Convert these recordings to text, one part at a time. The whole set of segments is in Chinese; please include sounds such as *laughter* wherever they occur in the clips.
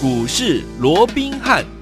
股市罗宾汉。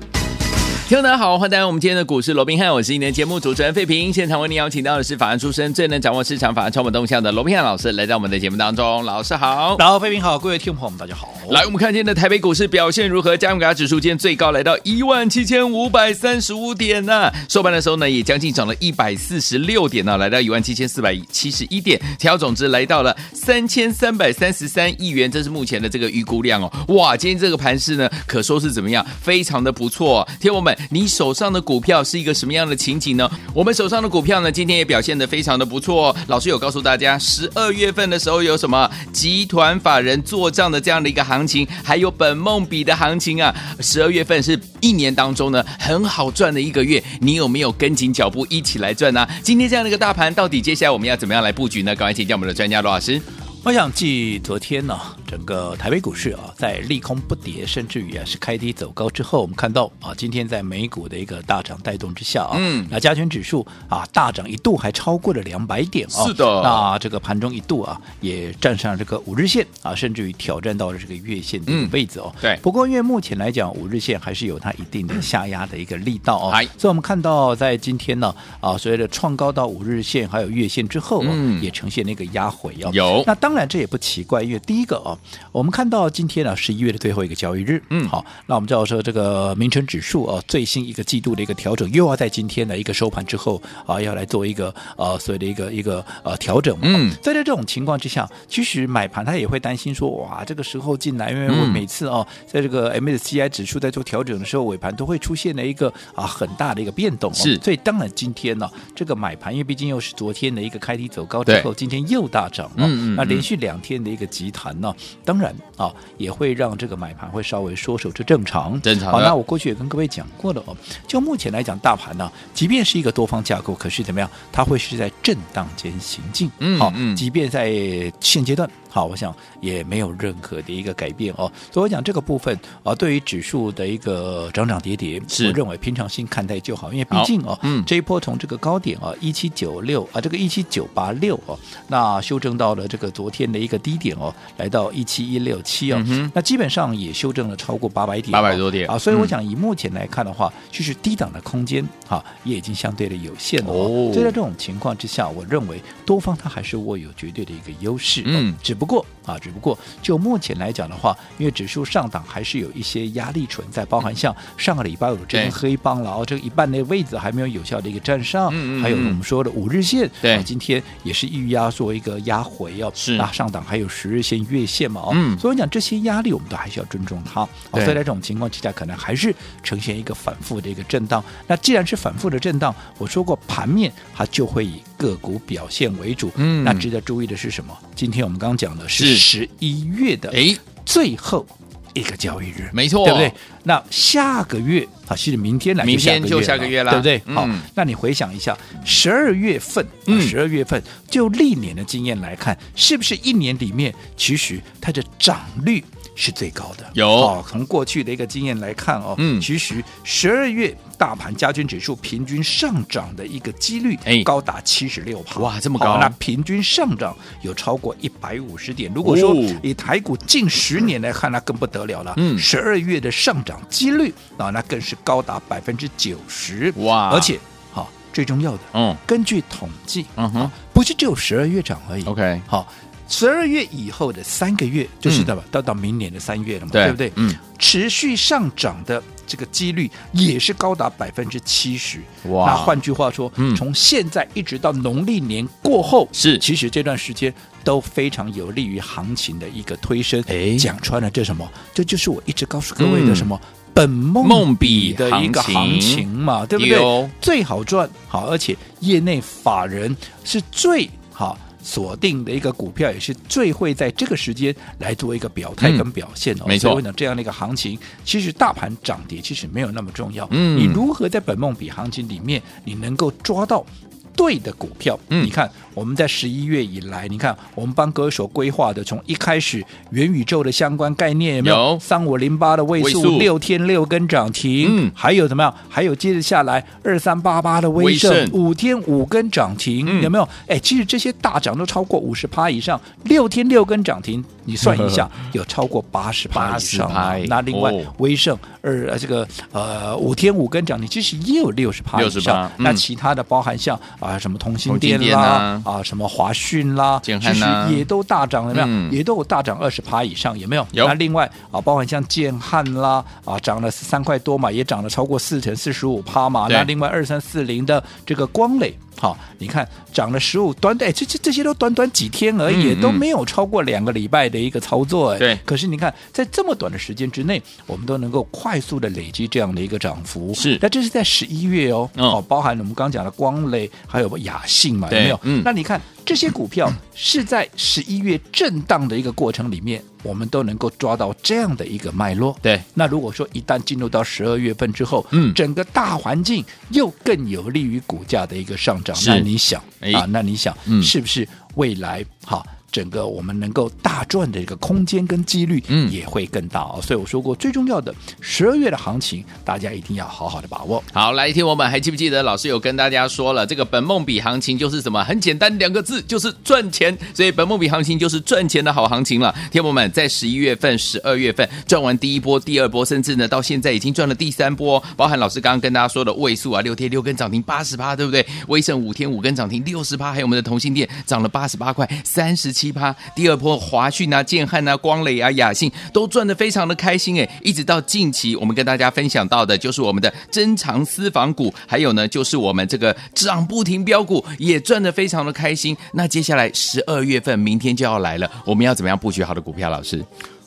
听众大家好，欢迎来到我们今天的股市罗宾汉，我是今天的节目主持人费平。现场为您邀请到的是法案出身、最能掌握市场法案传闻动向的罗宾汉老师，来到我们的节目当中。老师好，老费平好，各位听众朋友们大家好。来，我们看今天的台北股市表现如何？加权指数今天最高来到一万七千五百三十五点呢、收盘的时候呢，也将近涨了一百四十六点呢、来到一万七千四百七十一点，调总值来到了三千三百三十三亿元，这是目前的这个预估量哦。哇，今天这个盘势呢，可说是怎么样？非常的不错、听我们，你手上的股票是一个什么样的情景呢？我们手上的股票呢，今天也表现得非常的不错。老师有告诉大家，十二月份的时候有什么集团法人做账的这样的一个行情，还有本梦比的行情啊。十二月份是一年当中呢很好赚的一个月，你有没有跟紧脚步一起来赚呢？今天这样的一个大盘，到底接下来我们要怎么样来布局呢？赶快请教我们的专家罗老师。我想继昨天呢，整个台北股市啊，在利空不跌，甚至于啊是开低走高之后，我们看到啊，今天在美股的一个大涨带动之下啊，嗯，那加权指数啊大涨一度还超过了两百点啊，是的，那这个盘中一度啊也站上这个五日线啊，甚至于挑战到了这个月线的位置哦，嗯、对。不过因为目前来讲，五日线还是有它一定的下压的一个力道哦，嗯、所以我们看到在今天呢啊，所谓的创高到五日线还有月线之后，嗯，也呈现那个压回哦，有。那当然这也不奇怪。因为第一个啊，我们看到今天呢，十一月的最后一个交易日，嗯，好，那我们知道说这个名城指数啊，最新一个季度的一个调整，又要在今天的一个收盘之后啊，要来做一个呃所谓的一个一个呃调整，嗯，在这种情况之下，其实买盘他也会担心说，哇，这个时候进来，因为我每次哦，在这个 MSCI 指数在做调整的时候，尾盘都会出现了一个啊很大的一个变动，是，所以当然今天呢，这个买盘，因为毕竟又是昨天的一个开低走高之后，今天又大涨，嗯嗯，那连续两天的一个。集团呢，当然啊，也会让这个买盘会稍微缩手，这正常。正常。好，那我过去也跟各位讲过了哦。就目前来讲，大盘呢，即便是一个多方架构，可是怎么样，它会是在震荡间行进。嗯，好，即便在现阶段。好，我想也没有任何的一个改变哦。所以我讲这个部分啊，对于指数的一个涨涨跌跌，是我认为平常心看待就好。因为毕竟哦，嗯，这一波从这个高点啊一七九六啊，这个一七九八六哦，那修正到了这个昨天的一个低点哦，来到一七一六七哦，那基本上也修正了超过八百点，八百多点啊。所以我想以目前来看的话，就是低档的空间哈也已经相对的有限了哦。所以在这种情况之下，我认为多方它还是握有绝对的一个优势，嗯，只不过。不过啊，只不过就目前来讲的话，因为指数上档还是有一些压力存在，包含像上个礼拜五这根黑棒了，然后这个一半的位置还没有有效的一个站上，嗯嗯还有我们说的五日线，对、啊，今天也是预压做一个压回哦，是啊，上档还有十日线、月线嘛，哦，嗯，所以我讲这些压力我们都还是要尊重它，啊，所以在这种情况之下，可能还是呈现一个反复的一个震荡。那既然是反复的震荡，我说过盘面它就会以个股表现为主，嗯，那值得注意的是什么？今天我们刚刚讲的是。十一月的哎最后一个交易日，没错，对不对？那下个月啊，其实明天来，明天就下个月了，对不对？嗯、好，那你回想一下，十二月份，十二月份就历年的经验来看，是不是一年里面其实它的涨率是最高的？有，哦，从过去的一个经验来看哦，嗯，其实十二月。大盘加权指数平均上涨的一个几率，哎，高达七十六趴，哇，这么高！那平均上涨有超过一百五十点。如果说以台股近十年来看，那更不得了了。嗯，十二月的上涨几率啊，那更是高达百分之九十，哇！而且，好，最重要的，嗯，根据统计，嗯哼，不是只有十二月涨而已。OK，好，十二月以后的三个月，就是到到到明年的三月了嘛，对不对？嗯，持续上涨的。这个几率也是高达百分之七十哇！那换句话说，嗯，从现在一直到农历年过后，是其实这段时间都非常有利于行情的一个推升。哎，讲穿了，这什么？这就是我一直告诉各位的什么、嗯、本梦比的一个行情嘛，对不对？最好赚好，而且业内法人是最好。锁定的一个股票也是最会在这个时间来做一个表态跟表现哦。嗯、没错，所以呢，这样的一个行情，其实大盘涨跌其实没有那么重要。嗯，你如何在本梦比行情里面，你能够抓到对的股票？嗯，你看我们在十一月以来，你看我们帮各位所规划的，从一开始元宇宙的相关概念有没有？三五零八的位数六天六根涨停，嗯，还有怎么样？还有接着下来二三八八的威盛五天五根涨停，嗯、有没有？哎，其实这些大涨都超过五十趴以上，六天六根涨停，你算一下，呵 *laughs* 呵有超过八十趴以上。那另外威盛二这个呃五天五根涨停，其实也有六十趴以上。嗯、那其他的包含像啊什么通信电啦。啊，什么华讯啦，其实也都大涨了，有没有？嗯、也都有大涨二十趴以上，有没有？有。那另外啊，包含像建汉啦，啊，涨了三块多嘛，也涨了超过四成四十五趴嘛。那另外二三四零的这个光磊。好，你看涨了十五，短短这这这些都短短几天而已，嗯嗯、都没有超过两个礼拜的一个操作哎。对。可是你看，在这么短的时间之内，我们都能够快速的累积这样的一个涨幅。是。那这是在十一月哦，哦，包含我们刚讲的光磊，还有雅信嘛，有没有？嗯。那你看这些股票是在十一月震荡的一个过程里面。我们都能够抓到这样的一个脉络，对。那如果说一旦进入到十二月份之后，嗯，整个大环境又更有利于股价的一个上涨，那你想啊？那你想，嗯，是不是未来哈？整个我们能够大赚的一个空间跟几率，嗯，也会更大哦。嗯、所以我说过，最重要的十二月的行情，大家一定要好好的把握。好，来听我们还记不记得老师有跟大家说了，这个本梦比行情就是什么？很简单，两个字就是赚钱。所以本梦比行情就是赚钱的好行情了。听我们在十一月份、十二月份赚完第一波、第二波，甚至呢到现在已经赚了第三波，包含老师刚刚跟大家说的位数啊，六天六根涨停八十趴，对不对？威盛五天五根涨停六十趴，还有我们的同心店涨了八十八块三十七。奇葩，第二波华讯啊、建汉啊、光磊啊、雅信都赚得非常的开心哎，一直到近期，我们跟大家分享到的就是我们的珍藏私房股，还有呢就是我们这个涨不停标股也赚得非常的开心。那接下来十二月份明天就要来了，我们要怎么样布局好的股票？老师，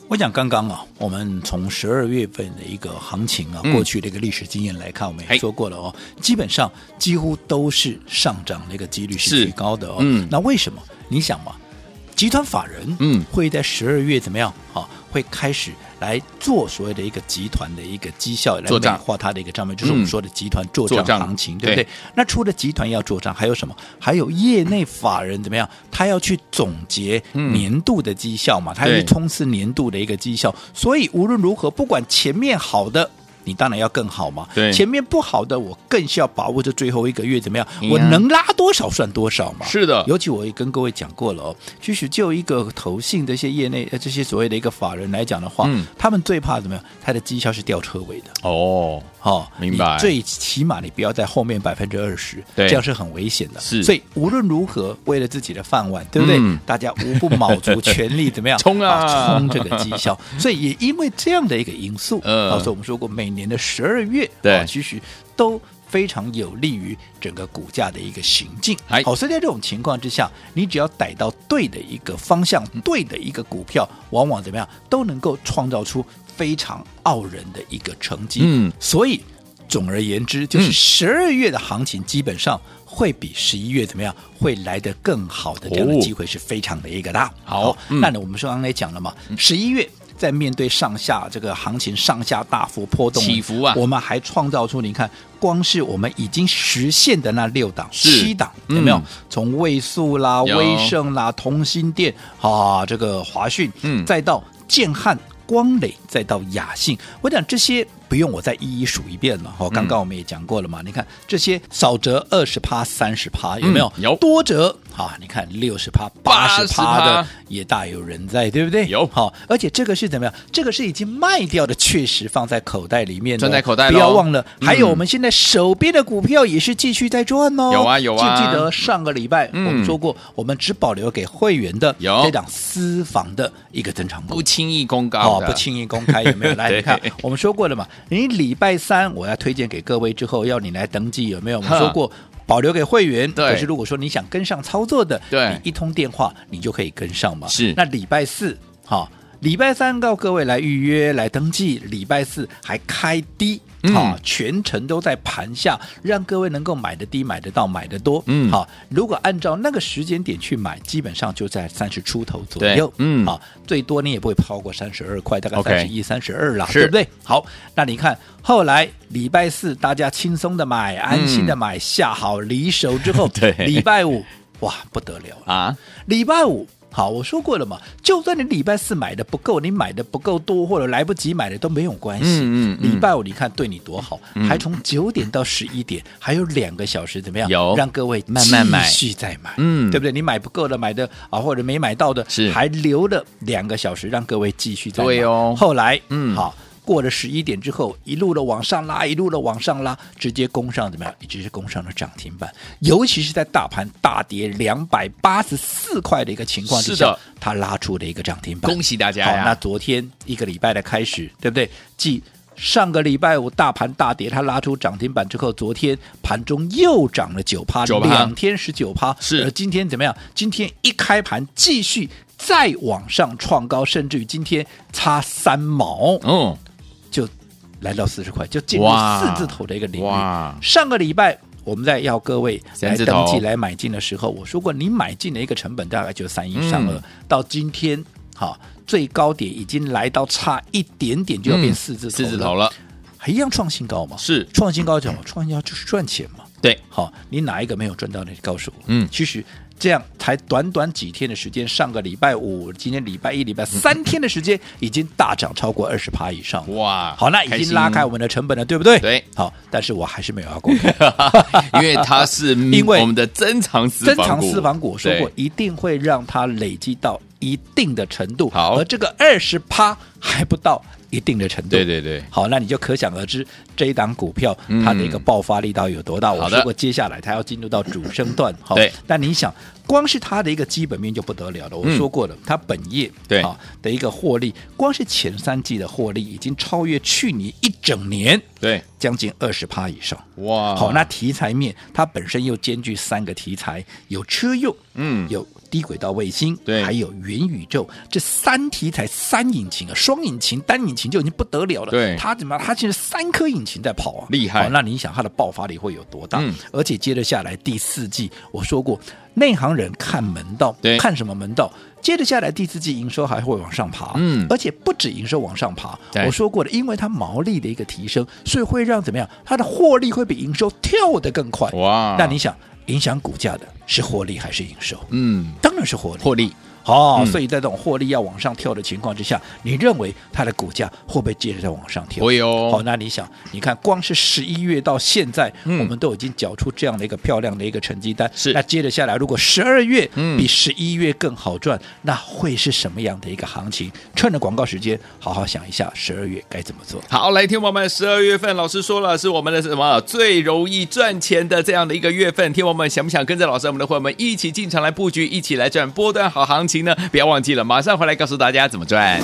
我讲刚刚啊，我们从十二月份的一个行情啊，过去的一个历史经验来看，我们也说过了哦，基本上几乎都是上涨的一个几率是最高的哦。嗯，那为什么？你想嘛？集团法人嗯会在十二月怎么样？好，会开始来做所谓的一个集团的一个绩效来美化它的一个账面，就是我们说的集团做账行情，对不对？那除了集团要做账，还有什么？还有业内法人怎么样？他要去总结年度的绩效嘛？他要去冲刺年度的一个绩效。所以无论如何，不管前面好的。你当然要更好嘛，对，前面不好的我更是要把握这最后一个月怎么样，我能拉多少算多少嘛。是的，尤其我也跟各位讲过了哦，其实就一个投信的一些业内呃这些所谓的一个法人来讲的话，嗯，他们最怕怎么样？他的绩效是掉车尾的。哦。好，明白。最起码你不要在后面百分之二十，这样是很危险的。是，所以无论如何，为了自己的饭碗，对不对？大家无不卯足全力怎么样 *laughs* 冲啊，冲这个绩效。*laughs* 所以也因为这样的一个因素，嗯，所以我们说过每。年的十二月，对，其实都非常有利于整个股价的一个行进。好，所以在这种情况之下，你只要逮到对的一个方向，对的一个股票，往往怎么样都能够创造出非常傲人的一个成绩。嗯，所以总而言之，就是十二月的行情基本上会比十一月怎么样会来得更好的这样的机会是非常的一个大。好，那呢，我们说刚才讲了嘛，十一月。在面对上下这个行情上下大幅波动起伏啊，我们还创造出你看，光是我们已经实现的那六档七档有没有？嗯、从位数啦、有威盛啦、同心电啊、这个华讯，嗯，再到建汉、光磊，再到雅信，我讲这些不用我再一一数一遍了。哦，刚刚我们也讲过了嘛，嗯、你看这些少则二十趴、三十趴有没有？有多则。啊，你看六十趴、八十趴的也大有人在，对不对？有好，而且这个是怎么样？这个是已经卖掉的，确实放在口袋里面的，赚在口袋。不要忘了，还有我们现在手边的股票也是继续在赚哦。有啊有啊，记不记得上个礼拜我们说过，我们只保留给会员的有这档私房的一个增长股，不轻易公告哦，不轻易公开有没有？来，你看 *laughs* 我们说过了嘛，你礼拜三我要推荐给各位之后，要你来登记有没有？我们说过。保留给会员，对。可是如果说你想跟上操作的，对，你一通电话你就可以跟上嘛。是，那礼拜四，好，礼拜三告各位来预约来登记，礼拜四还开低。好，全程都在盘下，让各位能够买得低、买得到、买得多。嗯，好，如果按照那个时间点去买，基本上就在三十出头左右。嗯，好，最多你也不会超过三十二块，大概三十一、三十二啦，对不对？好，那你看后来礼拜四大家轻松的买，安心的买，下好离手之后，*laughs* 礼拜五。哇，不得了啊！礼拜五。好，我说过了嘛，就算你礼拜四买的不够，你买的不够多，或者来不及买的都没有关系。嗯嗯，嗯，礼拜五你看对你多好，嗯、还从九点到十一点，还有两个小时，怎么样？有让各位慢慢买，继续再买，嗯，对不对？你买不够的，买的啊，或者没买到的，是还留了两个小时，让各位继续再买。对哦，后来，嗯，好。过了十一点之后，一路的往上拉，一路的往上拉，直接攻上怎么样？一直是攻上了涨停板。尤其是在大盘大跌两百八十四块的一个情况之下，它拉出了一个涨停板。恭喜大家！好，那昨天一个礼拜的开始，对不对？继上个礼拜五大盘大跌，它拉出涨停板之后，昨天盘中又涨了九趴，两天十九趴。是，而今天怎么样？今天一开盘继续再往上创高，甚至于今天差三毛。嗯。就来到四十块，就进入四字头的一个领域。上个礼拜我们在要各位来登记来买进的时候，我说过，你买进的一个成本大概就三一上二。嗯、到今天，哈，最高点已经来到差一点点就要变四字头了，嗯、四字头了，还一样创新高嘛？是创新高，讲创新高就是赚钱嘛？对，好，你哪一个没有赚到？你告诉我。嗯，其实。这样才短短几天的时间，上个礼拜五，今天礼拜一、礼拜三天的时间，已经大涨超过二十趴以上。哇，好，那已经拉开我们的成本了，对不对？对，好，但是我还是没有要过，*laughs* 因为它是因为我们的珍藏私房，珍藏私房股，我说过一定会让它累积到一定的程度。好，而这个二十趴还不到。一定的程度，对对对，好，那你就可想而知这一档股票它的一个爆发力到底有多大。嗯、我说过，接下来它要进入到主升段，好，对。但你想，光是它的一个基本面就不得了了。我说过了，嗯、它本业对啊的一个获利，光是前三季的获利已经超越去年一整年，对，将近二十趴以上。哇，好，那题材面它本身又兼具三个题材，有车用，嗯，有。低轨道卫星，对，还有元宇宙，这三题材三引擎啊，双引擎、单引擎就已经不得了了。对，它怎么？它现在三颗引擎在跑啊，厉害。那你想它的爆发力会有多大？嗯，而且接着下来第四季，我说过，内行人看门道，对，看什么门道？接着下来第四季营收还会往上爬，嗯，而且不止营收往上爬。我说过了，因为它毛利的一个提升，所以会让怎么样？它的获利会比营收跳得更快。哇，那你想？影响股价的是获利还是营收？嗯，当然是获利。获利。哦，嗯、所以在这种获利要往上跳的情况之下，你认为它的股价会不会接着再往上跳？会哦。好，那你想，你看，光是十一月到现在，嗯、我们都已经缴出这样的一个漂亮的一个成绩单。是。那接着下来，如果十二月比十一月更好赚，嗯、那会是什么样的一个行情？趁着广告时间，好好想一下十二月该怎么做。好，来听我们十二月份，老师说了是我们的什么最容易赚钱的这样的一个月份？听我们想不想跟着老师我们的伙伴们一起进场来布局，一起来赚波段好行情？不要忘记了，马上回来告诉大家怎么赚。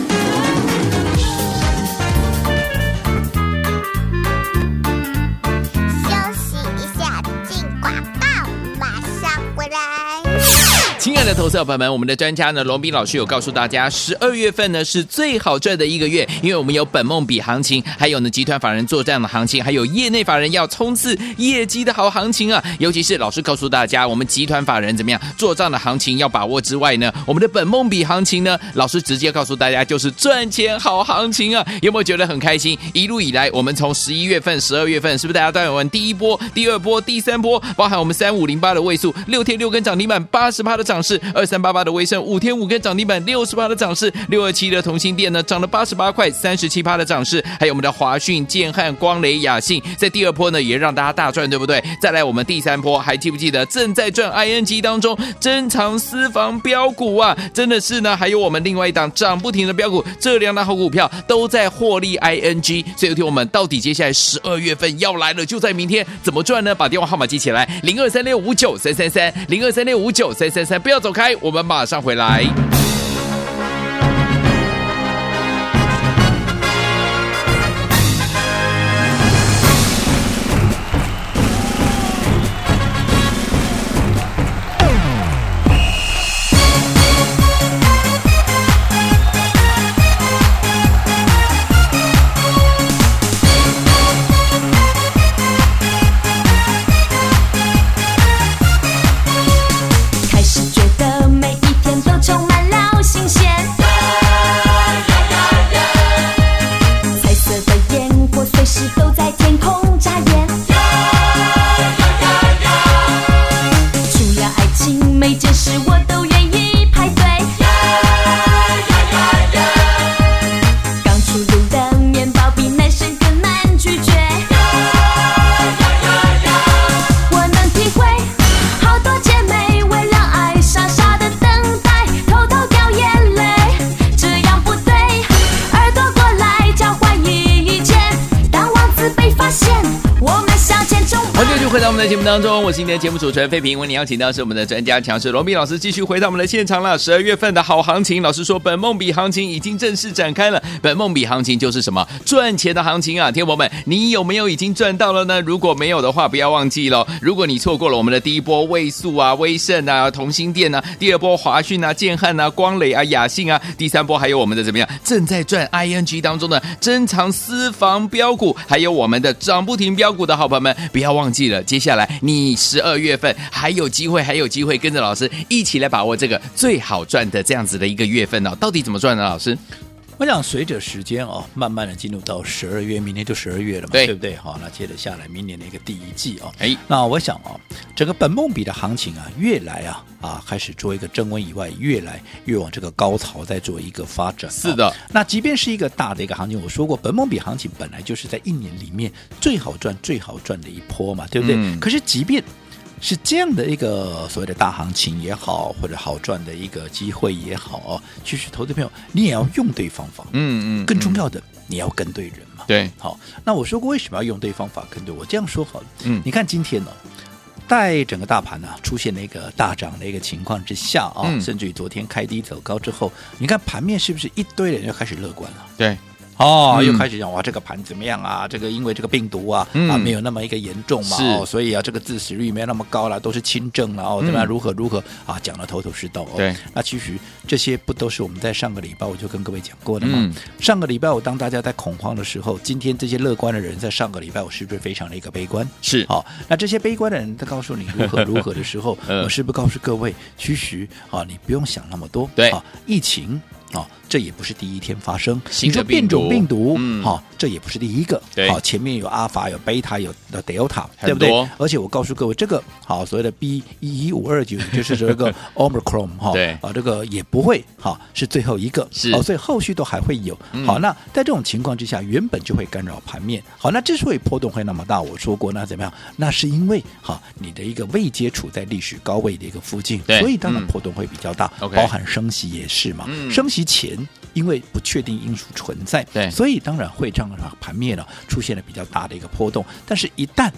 的投资者朋友们，我们的专家呢，龙斌老师有告诉大家，十二月份呢是最好赚的一个月，因为我们有本梦比行情，还有呢集团法人做这样的行情，还有业内法人要冲刺业绩的好行情啊。尤其是老师告诉大家，我们集团法人怎么样做账的行情要把握之外呢，我们的本梦比行情呢，老师直接告诉大家就是赚钱好行情啊。有没有觉得很开心？一路以来，我们从十一月份、十二月份，是不是大家都有问第一波、第二波、第三波，包含我们三五零八的位数，六天六根涨停板，八十趴的涨。势势二三八八的威盛五天五根涨停板六十八的涨势，六二七的同心店呢涨了八十八块三十七趴的涨势，还有我们的华讯、建汉、光雷、雅信，在第二波呢也让大家大赚，对不对？再来我们第三波，还记不记得正在赚 ING 当中珍藏私房标股啊？真的是呢，还有我们另外一档涨不停的标股，这两档好股票都在获利 ING。所以有听我们到底接下来十二月份要来了，就在明天，怎么赚呢？把电话号码记起来，零二三六五九三三三，零二三六五九三三三。不要走开，我们马上回来。当中，我是今天的节目主持人费平。为你邀请到是我们的专家强势罗密老师，继续回到我们的现场了。十二月份的好行情，老师说本梦比行情已经正式展开了。本梦比行情就是什么？赚钱的行情啊！天友们，你有没有已经赚到了呢？如果没有的话，不要忘记了。如果你错过了我们的第一波位素啊、威盛啊、同心电啊，第二波华讯啊、建汉啊、光磊啊、雅信啊，第三波还有我们的怎么样？正在赚 ING 当中的珍藏私房标股，还有我们的涨不停标股的好朋友们，不要忘记了。接下来，你十二月份还有机会，还有机会跟着老师一起来把握这个最好赚的这样子的一个月份哦。到底怎么赚呢？老师，我想随着时间哦，慢慢的进入到十二月，明天就十二月了嘛，对，对不对？好，那接着下来，明年的一个第一季哦，哎，那我想哦，整个本梦比的行情啊，越来啊啊开始做一个升温以外，越来越往这个高潮在做一个发展。是的，那即便是一个大的一个行情，我说过，本梦比行情本来就是在一年里面最好赚、最好赚的一波嘛，对不对？嗯、可是即便是这样的一个所谓的大行情也好，或者好赚的一个机会也好哦，其实投资朋友你也要用对方法，嗯嗯，更重要的你要跟对人嘛，对，好，那我说过为什么要用对方法跟对，我这样说好了，嗯，你看今天呢，在整个大盘呢出现了一个大涨的一个情况之下啊，嗯、甚至于昨天开低走高之后，你看盘面是不是一堆人就开始乐观了？对。哦，又开始讲哇，这个盘怎么样啊？这个因为这个病毒啊、嗯、啊没有那么一个严重嘛，哦，所以啊这个致死率没有那么高了，都是轻症了哦，怎么样如何如何啊？讲的头头是道哦。对，那其实这些不都是我们在上个礼拜我就跟各位讲过的吗？嗯、上个礼拜我当大家在恐慌的时候，今天这些乐观的人在上个礼拜我是不是非常的一个悲观？是，好、哦，那这些悲观的人在告诉你如何 *laughs* 如何的时候，我是不是告诉各位，其实啊你不用想那么多，对，啊疫情。哦，这也不是第一天发生。你说变种病毒，哈、嗯哦，这也不是第一个。对，好、哦，前面有阿法，有贝塔，有的 Delta，对不对？而且我告诉各位，这个好所谓的 B 一一五二九，就是这个 *laughs* Omicron 哈，对，啊，这个也不会哈、哦、是最后一个，是，哦，所以后续都还会有。嗯、好，那在这种情况之下，原本就会干扰盘面。好，那之所以波动会那么大，我说过，那怎么样？那是因为哈、哦，你的一个位阶处在历史高位的一个附近，所以当然波动会比较大。嗯、包含升息也是嘛，嗯、升息前。因为不确定因素存在，对，所以当然会让盘面呢出现了比较大的一个波动。但是，一旦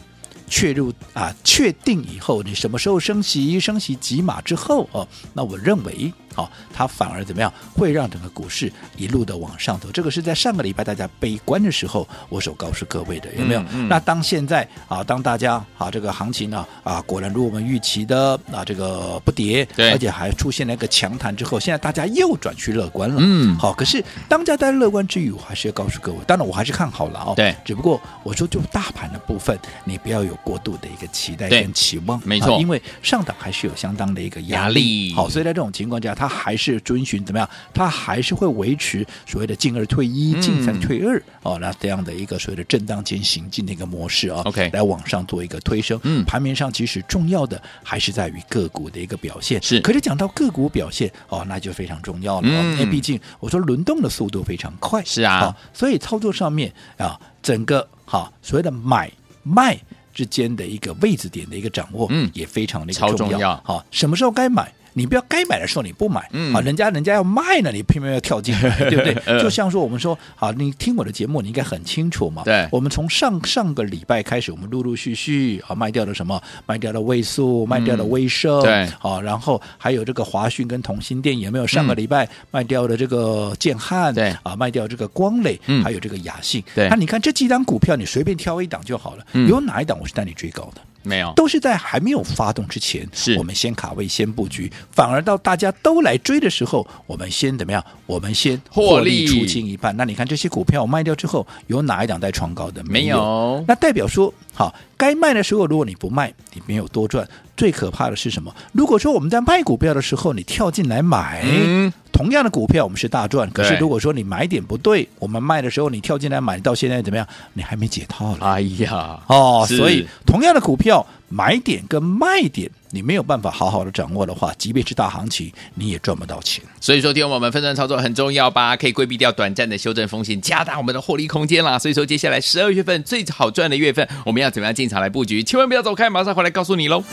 确入啊确定以后，你什么时候升息，升息几码之后哦，那我认为。好，它反而怎么样？会让整个股市一路的往上走。这个是在上个礼拜大家悲观的时候，我所告诉各位的，有没有？嗯嗯、那当现在啊，当大家啊，这个行情呢啊，果然如我们预期的啊，这个不跌，对而且还出现了一个强弹之后，现在大家又转去乐观了。嗯，好，可是当家在乐观之余，我还是要告诉各位，当然我还是看好了哦。对，只不过我说就大盘的部分，你不要有过度的一个期待跟期望，没错、啊，因为上档还是有相当的一个压力。压力好，所以在这种情况下，它还是遵循怎么样？它还是会维持所谓的进二退一、进三退二、嗯、哦，那这样的一个所谓的震荡间行进的一个模式啊。OK，来往上做一个推升。嗯，盘面上其实重要的还是在于个股的一个表现。是，可是讲到个股表现哦，那就非常重要了。嗯，因为毕竟我说轮动的速度非常快。是啊，哦、所以操作上面啊，整个哈、哦、所谓的买卖之间的一个位置点的一个掌握，嗯，也非常的重要。重要好、哦，什么时候该买？你不要该买的时候你不买，嗯、啊，人家人家要卖呢，你偏偏要跳进来，*laughs* 对不对？*laughs* 就像说我们说，好，你听我的节目，你应该很清楚嘛。对，我们从上上个礼拜开始，我们陆陆续续啊卖掉了什么？卖掉了位数，卖掉了威盛，对，啊，然后还有这个华讯跟同心电，有没有？上个礼拜卖掉了这个建汉，对，啊，卖掉这个光磊，嗯、还有这个雅信，对。那你看这几档股票，你随便挑一档就好了。嗯、有哪一档我是带你追高的？没有，都是在还没有发动之前，是我们先卡位、先布局，反而到大家都来追的时候，我们先怎么样？我们先获利出清一半。那你看这些股票我卖掉之后，有哪一档在创高的？没有那代表说，好，该卖的时候，如果你不卖，你没有多赚。最可怕的是什么？如果说我们在卖股票的时候，你跳进来买。嗯同样的股票，我们是大赚。可是如果说你买点不对，我们卖的时候你跳进来买，到现在怎么样？你还没解套了。哎呀，哦，所以同样的股票买点跟卖点，你没有办法好好的掌握的话，即便是大行情，你也赚不到钱。所以说，听我们分段操作很重要吧？可以规避掉短暂的修正风险，加大我们的获利空间啦。所以说，接下来十二月份最好赚的月份，我们要怎么样进场来布局？千万不要走开，马上回来告诉你喽。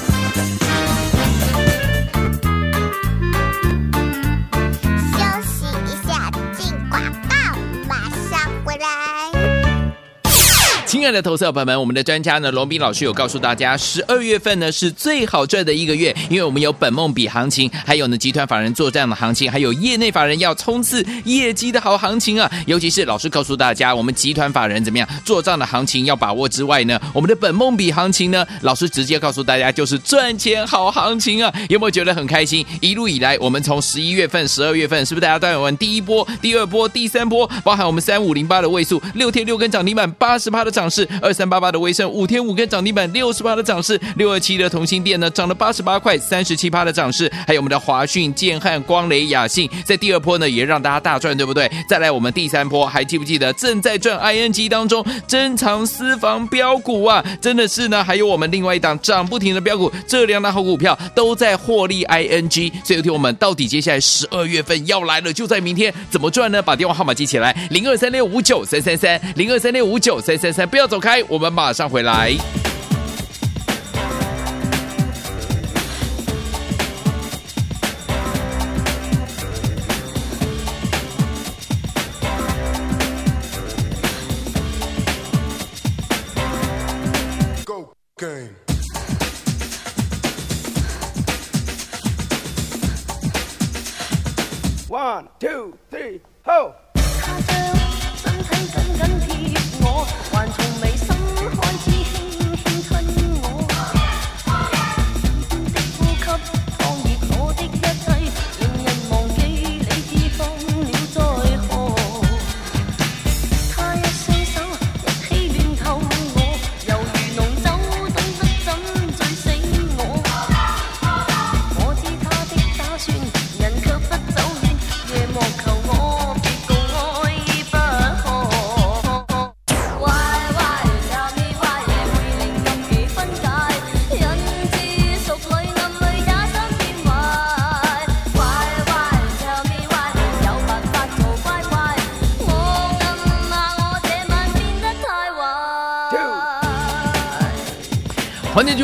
亲爱的投资者朋友们，我们的专家呢，罗宾老师有告诉大家，十二月份呢是最好赚的一个月，因为我们有本梦比行情，还有呢集团法人作战的行情，还有业内法人要冲刺业绩的好行情啊。尤其是老师告诉大家，我们集团法人怎么样做账的行情要把握之外呢，我们的本梦比行情呢，老师直接告诉大家就是赚钱好行情啊。有没有觉得很开心？一路以来，我们从十一月份、十二月份，是不是大家都有问第一波、第二波、第三波，包含我们三五零八的位数，六天六根涨停板，八十趴的涨。涨势二三八八的威盛五天五根涨停板六十八的涨势，六二七的同心电呢涨了八十八块三十七趴的涨势，还有我们的华讯、建汉、光雷、雅信，在第二波呢也让大家大赚，对不对？再来我们第三波，还记不记得正在赚 ING 当中珍藏私房标股啊？真的是呢，还有我们另外一档涨不停的标股，这两档好股票都在获利 ING。所以有听我们到底接下来十二月份要来了，就在明天，怎么赚呢？把电话号码记起来，零二三六五九三三三，零二三六五九三三三。不要走开，我们马上回来。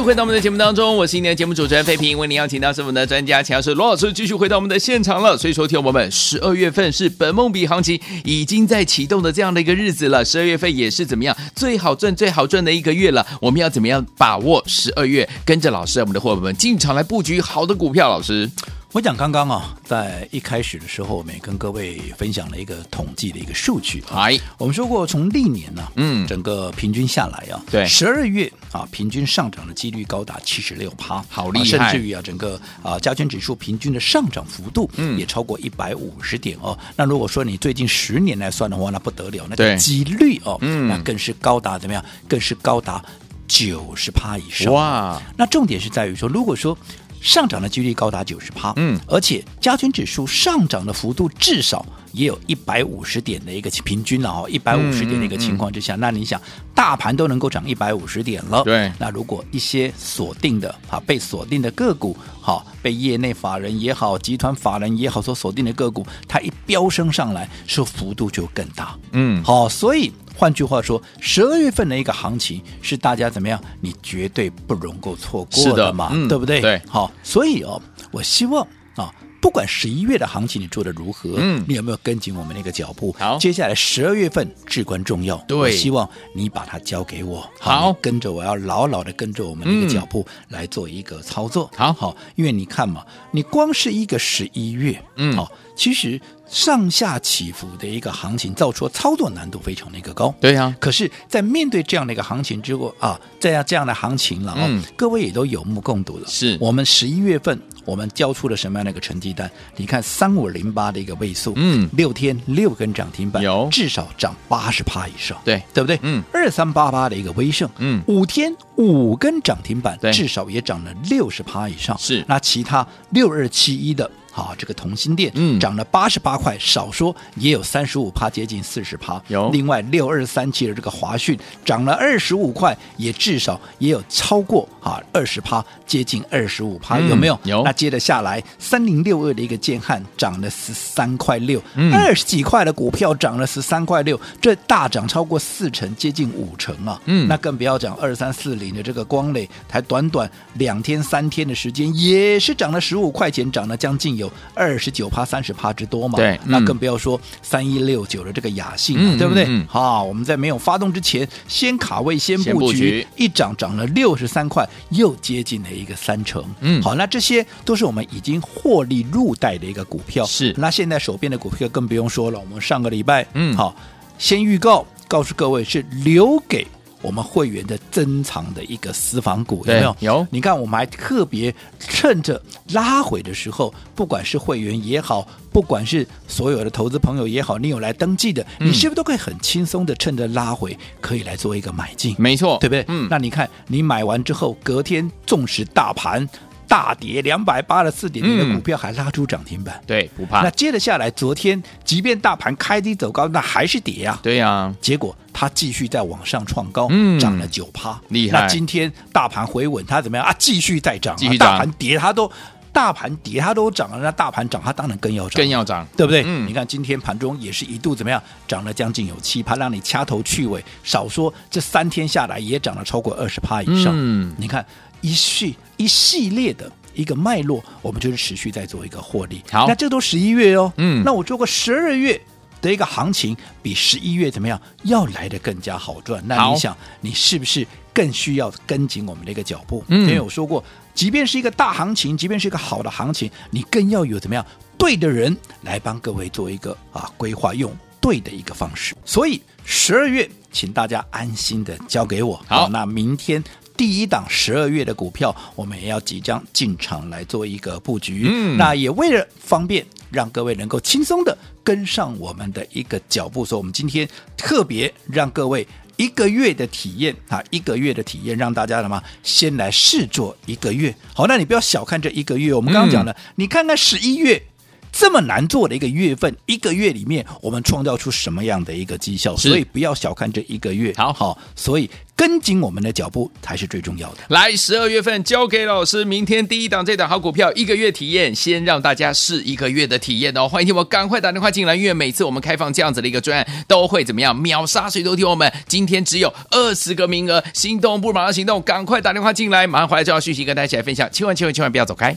续回到我们的节目当中，我是今天的节目主持人费平，为您邀请到是我们的专家，请到是罗老师，继续回到我们的现场了。所以说，听我们十二月份是本梦比行情已经在启动的这样的一个日子了，十二月份也是怎么样最好赚、最好赚的一个月了。我们要怎么样把握十二月，跟着老师，我们的伙伴们进场来布局好的股票？老师。我讲刚刚啊，在一开始的时候，我们也跟各位分享了一个统计的一个数据。哎，我们说过，从历年呢、啊，嗯，整个平均下来啊，对，十二月啊，平均上涨的几率高达七十六趴，好厉害，甚至于啊，整个啊加权指数平均的上涨幅度，嗯，也超过一百五十点哦。那如果说你最近十年来算的话，那不得了，那个几率哦，嗯，那更是高达怎么样？更是高达九十趴以上。哇，那重点是在于说，如果说。上涨的几率高达九十趴，嗯，而且加权指数上涨的幅度至少也有一百五十点的一个平均了哦，一百五十点的一个情况之下，嗯。嗯嗯、那你想大盘都能够涨一百五十点了，对，那如果一些锁定的啊被锁定的个股，好被业内法人也好，集团法人也好所锁定的个股，它一飙升上来，是幅度就更大，嗯，好，所以。换句话说，十二月份的一个行情是大家怎么样？你绝对不容够错过的嘛，嗯、对不对？对，好，所以哦，我希望啊，不管十一月的行情你做的如何，嗯，你有没有跟紧我们那个脚步？好，接下来十二月份至关重要，对，我希望你把它交给我，好，跟着我要牢牢的跟着我们那个脚步来做一个操作，好、嗯、好，因为你看嘛，你光是一个十一月，嗯，好，其实。上下起伏的一个行情，造出操作难度非常的一个高。对呀、啊，可是，在面对这样的一个行情之后啊，这样这样的行情了，嗯，各位也都有目共睹了。是我们十一月份我们交出了什么样的一个成绩单？你看三五零八的一个位数，嗯，六天六根涨停板，有至少涨八十趴以上，对对不对？嗯，二三八八的一个威盛，嗯，五天五根涨停板，至少也涨了六十趴以上。是那其他六二七一的。好，这个同心店嗯涨了八十八块，少说也有三十五趴，接近四十趴。有另外六二三七的这个华讯涨了二十五块，也至少也有超过啊二十趴，接近二十五趴，有没有？有。那接着下来三零六二的一个建汉涨了十三块六，二十几块的股票涨了十三块六，这大涨超过四成，接近五成啊。嗯，那更不要讲二三四零的这个光磊，才短短两天三天的时间，也是涨了十五块钱，涨了将近。有二十九趴、三十趴之多嘛。对，那更不要说三一六九的这个雅信、啊嗯，对不对？嗯，好，我们在没有发动之前，先卡位、先布局，布局一涨涨了六十三块，又接近了一个三成。嗯，好，那这些都是我们已经获利入袋的一个股票。是，那现在手边的股票更不用说了。我们上个礼拜，嗯，好，先预告告诉各位是留给。我们会员的珍藏的一个私房股有没有？有。你看，我们还特别趁着拉回的时候，不管是会员也好，不管是所有的投资朋友也好，你有来登记的，嗯、你是不是都可以很轻松的趁着拉回，可以来做一个买进？没错，对不对？嗯。那你看，你买完之后，隔天纵使大盘大跌两百八十四点，你的股票还拉出涨停板，对，不怕。那接着下来，昨天即便大盘开低走高，那还是跌啊。对呀、啊。结果。它继续在往上创高，嗯，涨了九趴，厉害。那今天大盘回稳，它怎么样啊？继续再涨，继续涨。大盘跌，它都大盘跌，它都涨了。那大盘涨，它当然更要涨，更要涨，对不对？嗯。你看今天盘中也是一度怎么样？涨了将近有七趴，让你掐头去尾。少说这三天下来也涨了超过二十趴以上。嗯，你看一系一系列的一个脉络，我们就是持续在做一个获利。好，那这都十一月哦。嗯，那我做过十二月。的一个行情比十一月怎么样要来的更加好赚？那你想，你是不是更需要跟紧我们的一个脚步？嗯，因为我说过，即便是一个大行情，即便是一个好的行情，你更要有怎么样对的人来帮各位做一个啊规划，用对的一个方式。所以十二月，请大家安心的交给我。好，那明天第一档十二月的股票，我们也要即将进场来做一个布局。嗯，那也为了方便。让各位能够轻松的跟上我们的一个脚步，所以我们今天特别让各位一个月的体验啊，一个月的体验，让大家什么先来试做一个月。好，那你不要小看这一个月，我们刚刚讲了，嗯、你看看十一月这么难做的一个月份，一个月里面我们创造出什么样的一个绩效？所以不要小看这一个月。好，好，所以。跟紧我们的脚步才是最重要的。来，十二月份交给老师，明天第一档这档好股票，一个月体验，先让大家试一个月的体验哦。欢迎听我赶快打电话进来，因为每次我们开放这样子的一个专案，都会怎么样秒杀谁都听我们。今天只有二十个名额，心动不如马上行动，赶快打电话进来，马上回来就要讯息跟大家一起来分享，千万千万千万不要走开。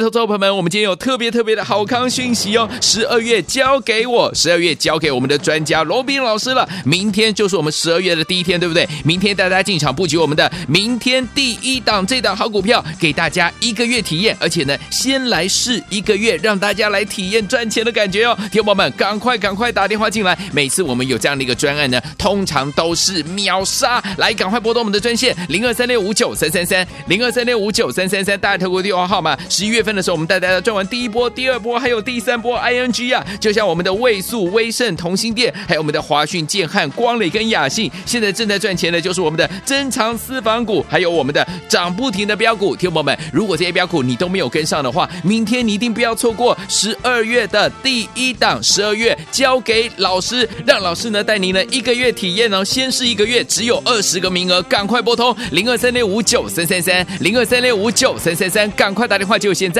投资朋友们，我们今天有特别特别的好康讯息哦！十二月交给我，十二月交给我们的专家罗宾老师了。明天就是我们十二月的第一天，对不对？明天带大家进场布局我们的明天第一档这档好股票，给大家一个月体验，而且呢，先来试一个月，让大家来体验赚钱的感觉哦！听友们，赶快赶快打电话进来！每次我们有这样的一个专案呢，通常都是秒杀。来，赶快拨通我们的专线零二三六五九三三三零二三六五九三三三，大家透过电话号码。十一月份的时候，我们带大家赚完第一波、第二波，还有第三波 ING 啊，就像我们的位素、威盛、同心店，还有我们的华讯、建汉、光磊跟雅信，现在正在赚钱的，就是我们的珍藏私房股，还有我们的涨不停的标股。听众朋友们，如果这些标股你都没有跟上的话，明天你一定不要错过十二月的第一档。十二月交给老师，让老师呢带您呢一个月体验呢，先试一个月，只有二十个名额，赶快拨通零二三六五九三三三零二三六五九三三三，赶快打电话就。现在，